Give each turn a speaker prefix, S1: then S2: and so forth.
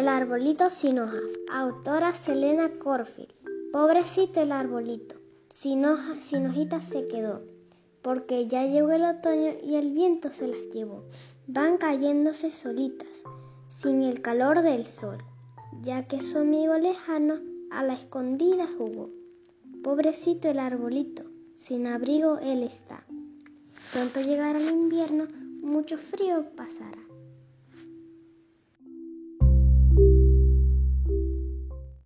S1: El arbolito sin hojas. Autora Selena Corfield. Pobrecito el arbolito. Sin hojas, sin hojitas se quedó. Porque ya llegó el otoño y el viento se las llevó. Van cayéndose solitas, sin el calor del sol, ya que su amigo lejano a la escondida jugó. Pobrecito el arbolito, sin abrigo él está. Pronto llegará el invierno, mucho frío pasará.